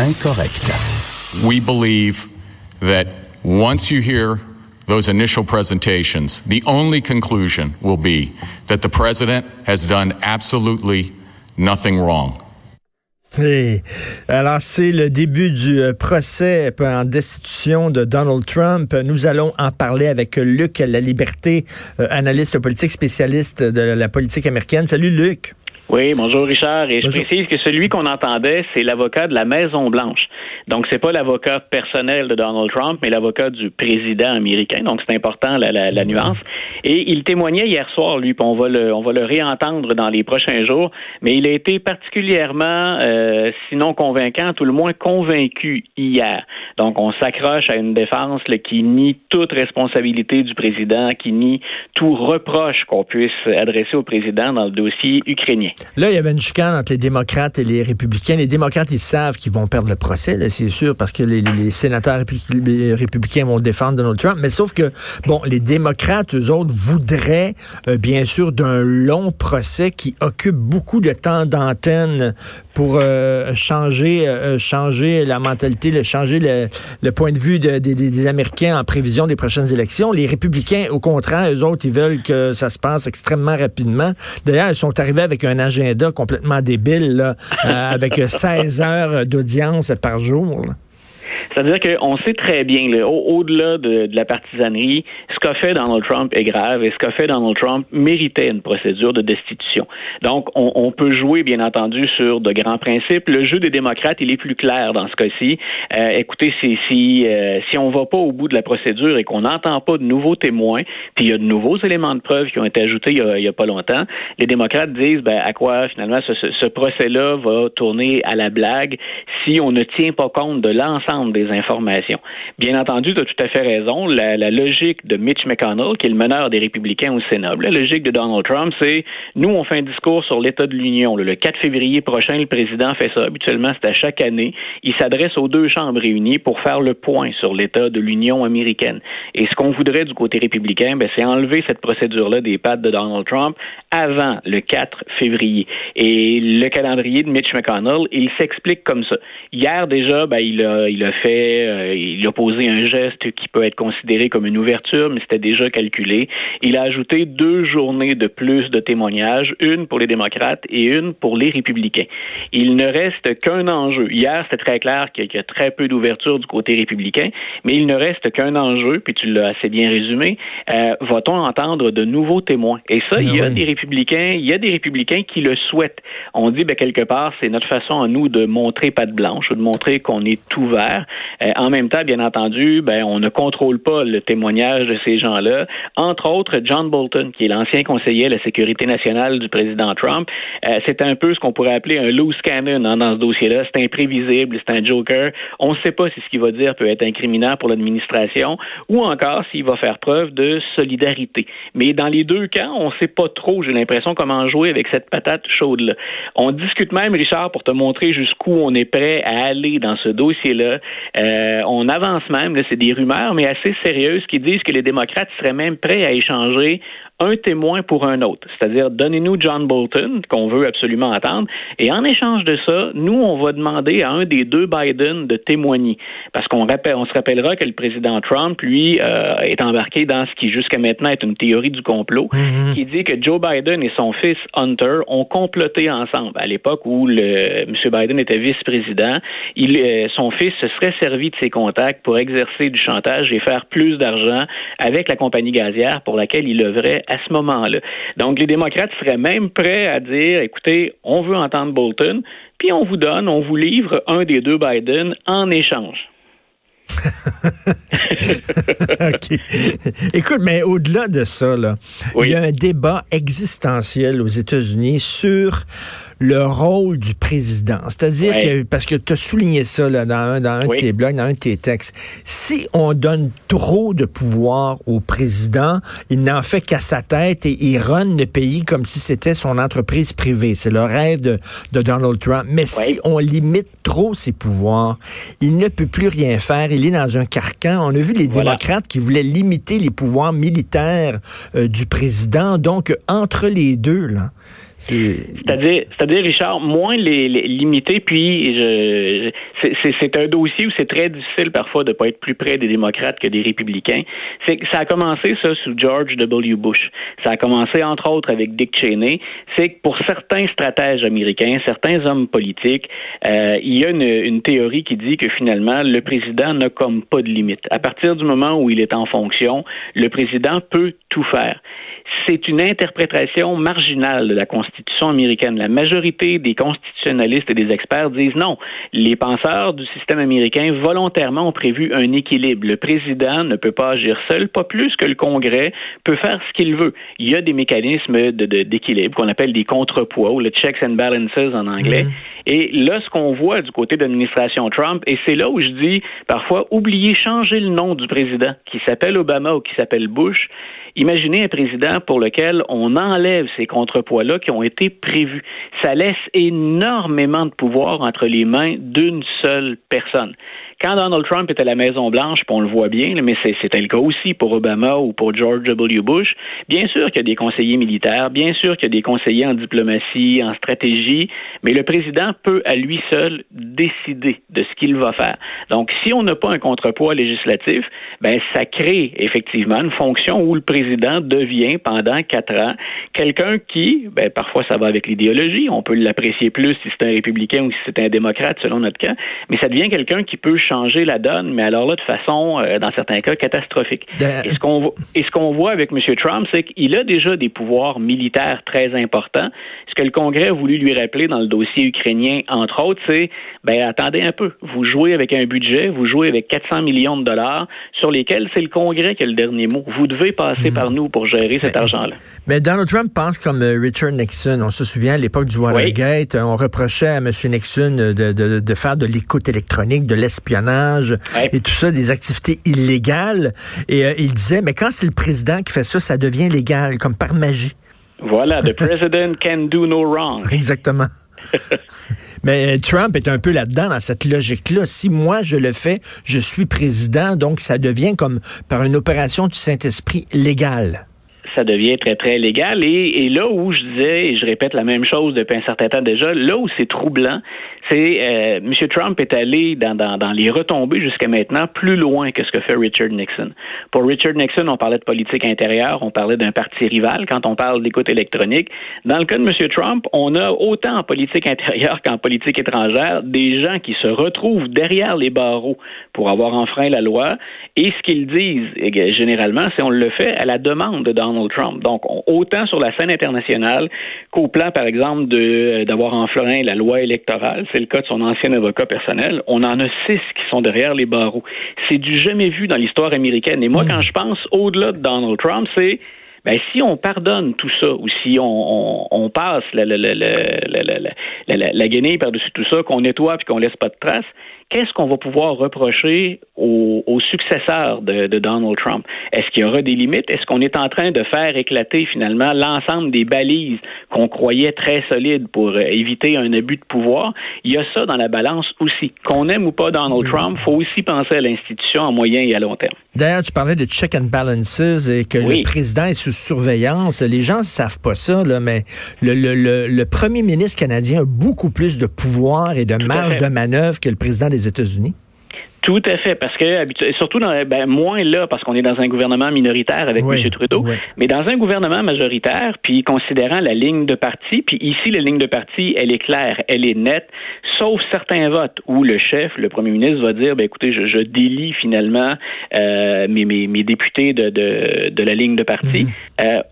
incorrecte. We believe that once you hear those initial presentations, the only conclusion will be that the president has done absolutely nothing wrong. Et alors, c'est le début du euh, procès en destitution de Donald Trump. Nous allons en parler avec Luc La Liberté, euh, analyste politique spécialiste de la politique américaine. Salut Luc. Oui, bonjour Richard. Et je précise que celui qu'on entendait, c'est l'avocat de la Maison Blanche. Donc, c'est pas l'avocat personnel de Donald Trump, mais l'avocat du président américain. Donc, c'est important la, la, la, nuance. Et il témoignait hier soir, lui. Puis on va le, on va le réentendre dans les prochains jours. Mais il a été particulièrement, euh, sinon convaincant, tout le moins convaincu hier. Donc, on s'accroche à une défense là, qui nie toute responsabilité du président, qui nie tout reproche qu'on puisse adresser au président dans le dossier ukrainien. Là, il y avait une chicane entre les démocrates et les républicains. Les démocrates, ils savent qu'ils vont perdre le procès, c'est sûr, parce que les, sénateurs républicains vont défendre Donald Trump. Mais sauf que, bon, les démocrates, eux autres, voudraient, euh, bien sûr, d'un long procès qui occupe beaucoup de temps d'antenne pour euh, changer, euh, changer la mentalité, changer le, point de vue des Américains en prévision des prochaines élections. Les républicains, au contraire, eux autres, ils veulent que ça se passe extrêmement rapidement. D'ailleurs, ils sont arrivés avec un agenda complètement débile, euh, avec 16 heures d'audience par jour. C'est-à-dire qu'on sait très bien, au-delà de, la partisanerie, ce qu'a fait Donald Trump est grave et ce qu'a fait Donald Trump méritait une procédure de destitution. Donc, on, peut jouer, bien entendu, sur de grands principes. Le jeu des démocrates, il est plus clair dans ce cas-ci. Euh, écoutez, si, si, euh, si on va pas au bout de la procédure et qu'on n'entend pas de nouveaux témoins, puis il y a de nouveaux éléments de preuve qui ont été ajoutés il y a, pas longtemps, les démocrates disent, ben, à quoi finalement ce, ce procès-là va tourner à la blague si on ne tient pas compte de l'ensemble des informations. Bien entendu, tu as tout à fait raison. La, logique de Mitch McConnell, qui est le meneur des républicains au Sénat, la logique de Donald Trump, c'est nous, on fait un discours sur l'état de l'Union. Le 4 février prochain, le président fait ça. Habituellement, c'est à chaque année. Il s'adresse aux deux chambres réunies pour faire le point sur l'état de l'Union américaine. Et ce qu'on voudrait du côté républicain, ben, c'est enlever cette procédure-là des pattes de Donald Trump avant le 4 février. Et le calendrier de Mitch McConnell, il s'explique comme ça. Hier, déjà, ben, il, a, il a fait euh, il a posé un geste qui peut être considéré comme une ouverture, mais c'était déjà calculé. Il a ajouté deux journées de plus de témoignages, une pour les démocrates et une pour les républicains. Il ne reste qu'un enjeu. Hier, c'était très clair qu'il y a très peu d'ouverture du côté républicain, mais il ne reste qu'un enjeu, puis tu l'as assez bien résumé. Euh, Va-t-on entendre de nouveaux témoins? Et ça, il y a des républicains, il y a des républicains qui le souhaitent. On dit, ben, quelque part, c'est notre façon à nous de montrer patte blanche, ou de montrer qu'on est ouvert. Euh, en même temps, bien entendu, ben, on ne contrôle pas le témoignage de ces gens-là. Entre autres, John Bolton, qui est l'ancien conseiller à la sécurité nationale du président Trump, euh, c'est un peu ce qu'on pourrait appeler un loose cannon hein, dans ce dossier-là. C'est imprévisible, c'est un joker. On ne sait pas si ce qu'il va dire peut être incriminant pour l'administration ou encore s'il va faire preuve de solidarité. Mais dans les deux cas, on ne sait pas trop, j'ai l'impression, comment jouer avec cette patate chaude-là. On discute même, Richard, pour te montrer jusqu'où on est prêt à aller dans ce dossier-là. Euh, on avance même, c'est des rumeurs, mais assez sérieuses, qui disent que les démocrates seraient même prêts à échanger un témoin pour un autre. C'est-à-dire, donnez-nous John Bolton, qu'on veut absolument attendre, et en échange de ça, nous, on va demander à un des deux Biden de témoigner. Parce qu'on rappelle, on se rappellera que le président Trump, lui, euh, est embarqué dans ce qui, jusqu'à maintenant, est une théorie du complot, mm-hmm. qui dit que Joe Biden et son fils Hunter ont comploté ensemble. À l'époque où le, M. Biden était vice-président, il, euh, son fils se serait servi de ses contacts pour exercer du chantage et faire plus d'argent avec la compagnie gazière pour laquelle il œuvrait à ce moment-là. Donc, les démocrates seraient même prêts à dire, écoutez, on veut entendre Bolton, puis on vous donne, on vous livre un des deux Biden en échange. OK. Écoute, mais au-delà de ça, là, il y a un débat existentiel aux États-Unis sur le rôle du président. C'est-à-dire que, parce que tu as souligné ça là, dans un, dans un de tes blogs, dans un de tes textes, si on donne trop de pouvoir au président, il n'en fait qu'à sa tête et il run le pays comme si c'était son entreprise privée. C'est le rêve de, de Donald Trump. Mais si on limite trop ses pouvoirs, il ne peut plus rien faire. Il est dans un carcan. On a vu les démocrates qui voulaient limiter les pouvoirs militaires euh, du président. Donc, entre les deux, là, C'est-à-dire, Richard, moins les, limiter, puis je, c'est un dossier où c'est très difficile parfois de pas être plus près des démocrates que des républicains. C'est ça a commencé ça sous George W. Bush. Ça a commencé entre autres avec Dick Cheney. C'est que pour certains stratèges américains, certains hommes politiques, euh, il y a une, une théorie qui dit que finalement le président n'a comme pas de limite. À partir du moment où il est en fonction, le président peut tout faire c'est une interprétation marginale de la Constitution américaine. La majorité des constitutionnalistes et des experts disent non. Les penseurs du système américain volontairement ont prévu un équilibre. Le président ne peut pas agir seul, pas plus que le Congrès peut faire ce qu'il veut. Il y a des mécanismes d'équilibre qu'on appelle des contrepoids ou le checks and balances en anglais. Mhm. Et là, ce qu'on voit du côté de l'administration Trump, et c'est là où je dis parfois, oubliez changer le nom du président, qui s'appelle Obama ou qui s'appelle Bush. Imaginez un président pour lequel on enlève ces contrepoids-là qui ont été prévus. Ça laisse énormément de pouvoir entre les mains d'une seule personne. Quand Donald Trump était à la Maison-Blanche, on le voit bien, mais c'était le cas aussi pour Obama ou pour George W. Bush, bien sûr qu'il y a des conseillers militaires, bien sûr qu'il y a des conseillers en diplomatie, en stratégie, mais le président peut à lui seul décider de ce qu'il va faire. Donc, si on n'a pas un contrepoids législatif, ben, ça crée effectivement une fonction où le président devient pendant quatre ans quelqu'un qui, ben, parfois ça va avec l'idéologie, on peut l'apprécier plus si c'est un républicain ou si c'est un démocrate selon notre cas, mais ça devient quelqu'un qui peut changer la donne, mais alors là, de façon, euh, dans certains cas, catastrophique. Et ce qu'on voit avec M. Trump, c'est qu'il a déjà des pouvoirs militaires très importants. Ce que le Congrès a voulu lui rappeler dans le dossier ukrainien, entre autres, c'est, ben attendez un peu, vous jouez avec un budget, vous jouez avec 400 millions de dollars sur lesquels c'est le Congrès qui a le dernier mot. Vous devez passer hmm. par nous pour gérer cet argent-là. Mais Donald Trump pense comme euh, Richard Nixon. On se souvient à l'époque du Watergate, on reprochait à M. Nixon de, de, de faire de l'écoute électronique, de l'espionnage et tout ça, des activités illégales. Et euh, il disait, mais quand c'est le président qui fait ça, ça devient légal, comme par magie. Voilà, the president can do no wrong. Exactement. Mais euh, Trump est un peu là-dedans, dans cette logique-là. Si moi je le fais, je suis président, donc ça devient comme par une opération du Saint-Esprit légale ça devient très, très légal. Et, et, là où je disais, et je répète la même chose depuis un certain temps déjà, là où c'est troublant, c'est euh, M. Trump est allé dans, dans, dans les retombées jusqu'à maintenant plus loin que ce que fait Richard Nixon. Pour Richard Nixon, on parlait de politique intérieure, on parlait d'un parti rival quand on parle d'écoute électronique. Dans le cas de M. Trump, on a autant en politique intérieure qu'en politique étrangère des gens qui se retrouvent derrière les barreaux pour avoir enfreint la loi. Et ce qu'ils disent eh généralement, c'est on le fait à la demande de Donald Trump. Donc, autant sur la scène internationale qu'au plan, par exemple, d'avoir enfreint la loi électorale c'est le cas de son ancien avocat personnel, on en a six qui sont derrière les barreaux. C'est du jamais vu dans l'histoire américaine. Et moi, quand je pense au-delà de Donald Trump, c'est ben, si on pardonne tout ça, ou si on, passe la, la, par-dessus tout ça, qu'on nettoie puis qu'on laisse pas de traces, qu'est-ce qu'on va pouvoir reprocher aux, successeurs de, Donald Trump? Est-ce qu'il y aura des limites? Est-ce qu'on est en train de faire éclater finalement l'ensemble des balises qu'on croyait très solides pour éviter un abus de pouvoir? Il y a ça dans la balance aussi. Qu'on aime ou pas Donald Trump, il faut aussi penser à l'institution à moyen et à long terme. D'ailleurs, tu parlais de check and balances et que le président est sous surveillance. Les gens ne savent pas ça, là, mais le, le, le, premier ministre canadien a beaucoup plus de pouvoir et de marge de manœuvre que le président des États-Unis? Tout à fait, parce que surtout dans, ben, moins là, parce qu'on est dans un gouvernement minoritaire avec M. Trudeau, mais dans un gouvernement majoritaire, puis considérant la ligne de parti, puis ici la ligne de parti, elle est claire, elle est nette, sauf certains votes où le chef, le premier ministre, va dire, ben écoutez, je, je délie finalement euh, mes, mes, mes, députés de, de, de, la ligne de parti. Mhm. Euh,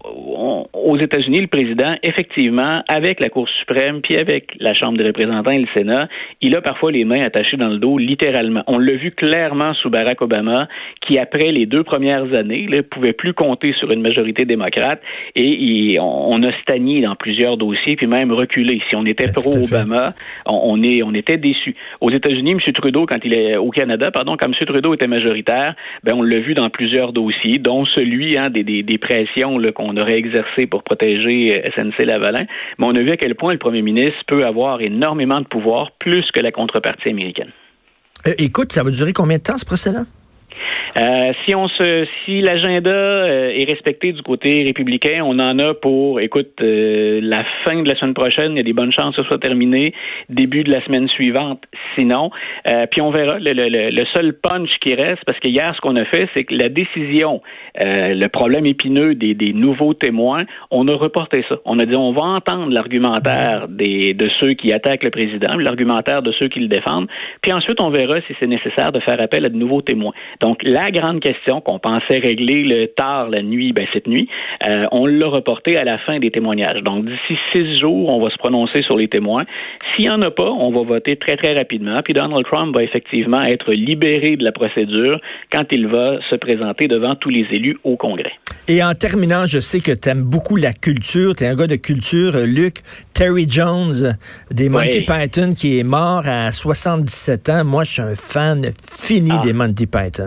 aux États-Unis, le président, effectivement, avec la Cour suprême, puis avec la Chambre des représentants et le Sénat, il a parfois les mains attachées dans le dos, littéralement. On le vu clairement sous Barack Obama, qui après les deux premières années ne pouvait plus compter sur une majorité démocrate et, on, a stagné dans plusieurs dossiers, puis même reculé. Si on était pro-Obama, on, est, on était déçus. Aux États-Unis, M. Trudeau, quand il est au Canada, pardon, quand M. Trudeau était majoritaire, ben on l'a vu dans plusieurs dossiers, dont celui hein, des, des, des pressions qu'on aurait exercées pour protéger euh, SNC-Lavalin. Mais on a vu à quel point le premier ministre peut avoir énormément de pouvoir, plus que la contrepartie américaine. Euh, écoute, ça va durer combien de temps ce procès-là? Euh, si on se, si l'agenda euh, est respecté du côté républicain, on en a pour, écoute, euh, la fin de la semaine prochaine. Il y a des bonnes chances que ce soit terminé début de la semaine suivante. Sinon, puis on verra. Le, le, le, seul punch qui reste, parce que hier, ce qu'on a fait, c'est que la décision, le problème épineux des, des, nouveaux témoins, on a reporté ça. On a dit, on va entendre l'argumentaire des de ceux qui attaquent le président, l'argumentaire de ceux qui le défendent, puis ensuite on verra si c'est nécessaire de faire appel à de nouveaux témoins. Donc grande question qu'on pensait régler le tard la nuit, ben cette nuit, euh, on l'a reporté à la fin des témoignages. Donc d'ici six jours, on va se prononcer sur les témoins. S'il n'y en a pas, on va voter très très rapidement. Puis Donald Trump va effectivement être libéré de la procédure quand il va se présenter devant tous les élus au Congrès. Et en terminant, je sais que tu aimes beaucoup la culture. Tu es un gars de culture, Luc. Terry Jones des Monty Python qui est mort à 77 ans. Moi, je suis un fan fini ah. des Monty Python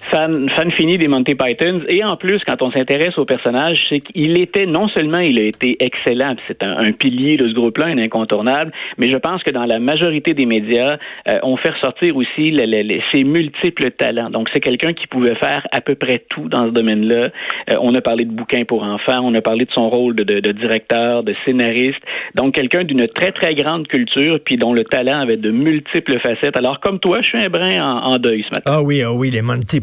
fan, fini des Monty Pythons. Et en plus, quand on s'intéresse au personnage, c'est qu'il était, non seulement il a été excellent, c'est un, pilier de ce groupe-là, un incontournable, mais je pense que dans la majorité des médias, euh, on fait ressortir aussi ses multiples talents. Donc, c'est quelqu'un qui pouvait faire à peu près tout dans ce domaine-là. Euh, on a parlé de bouquins pour enfants, on a parlé de son rôle de, directeur, de scénariste. Donc, quelqu'un d'une très, très grande culture, puis dont le talent avait de multiples facettes. Alors, comme toi, je suis un brin en, deuil ce matin. Ah oui, ah oui, les Monty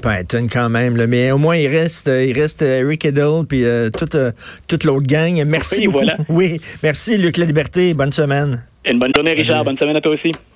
Quand même. Mais au moins, il reste, il reste Rick Edel puis euh, toute, euh, toute l'autre gang. Merci beaucoup. Oui, merci Luc La Liberté. Bonne semaine. Une bonne journée, Richard. Bonne semaine à toi aussi.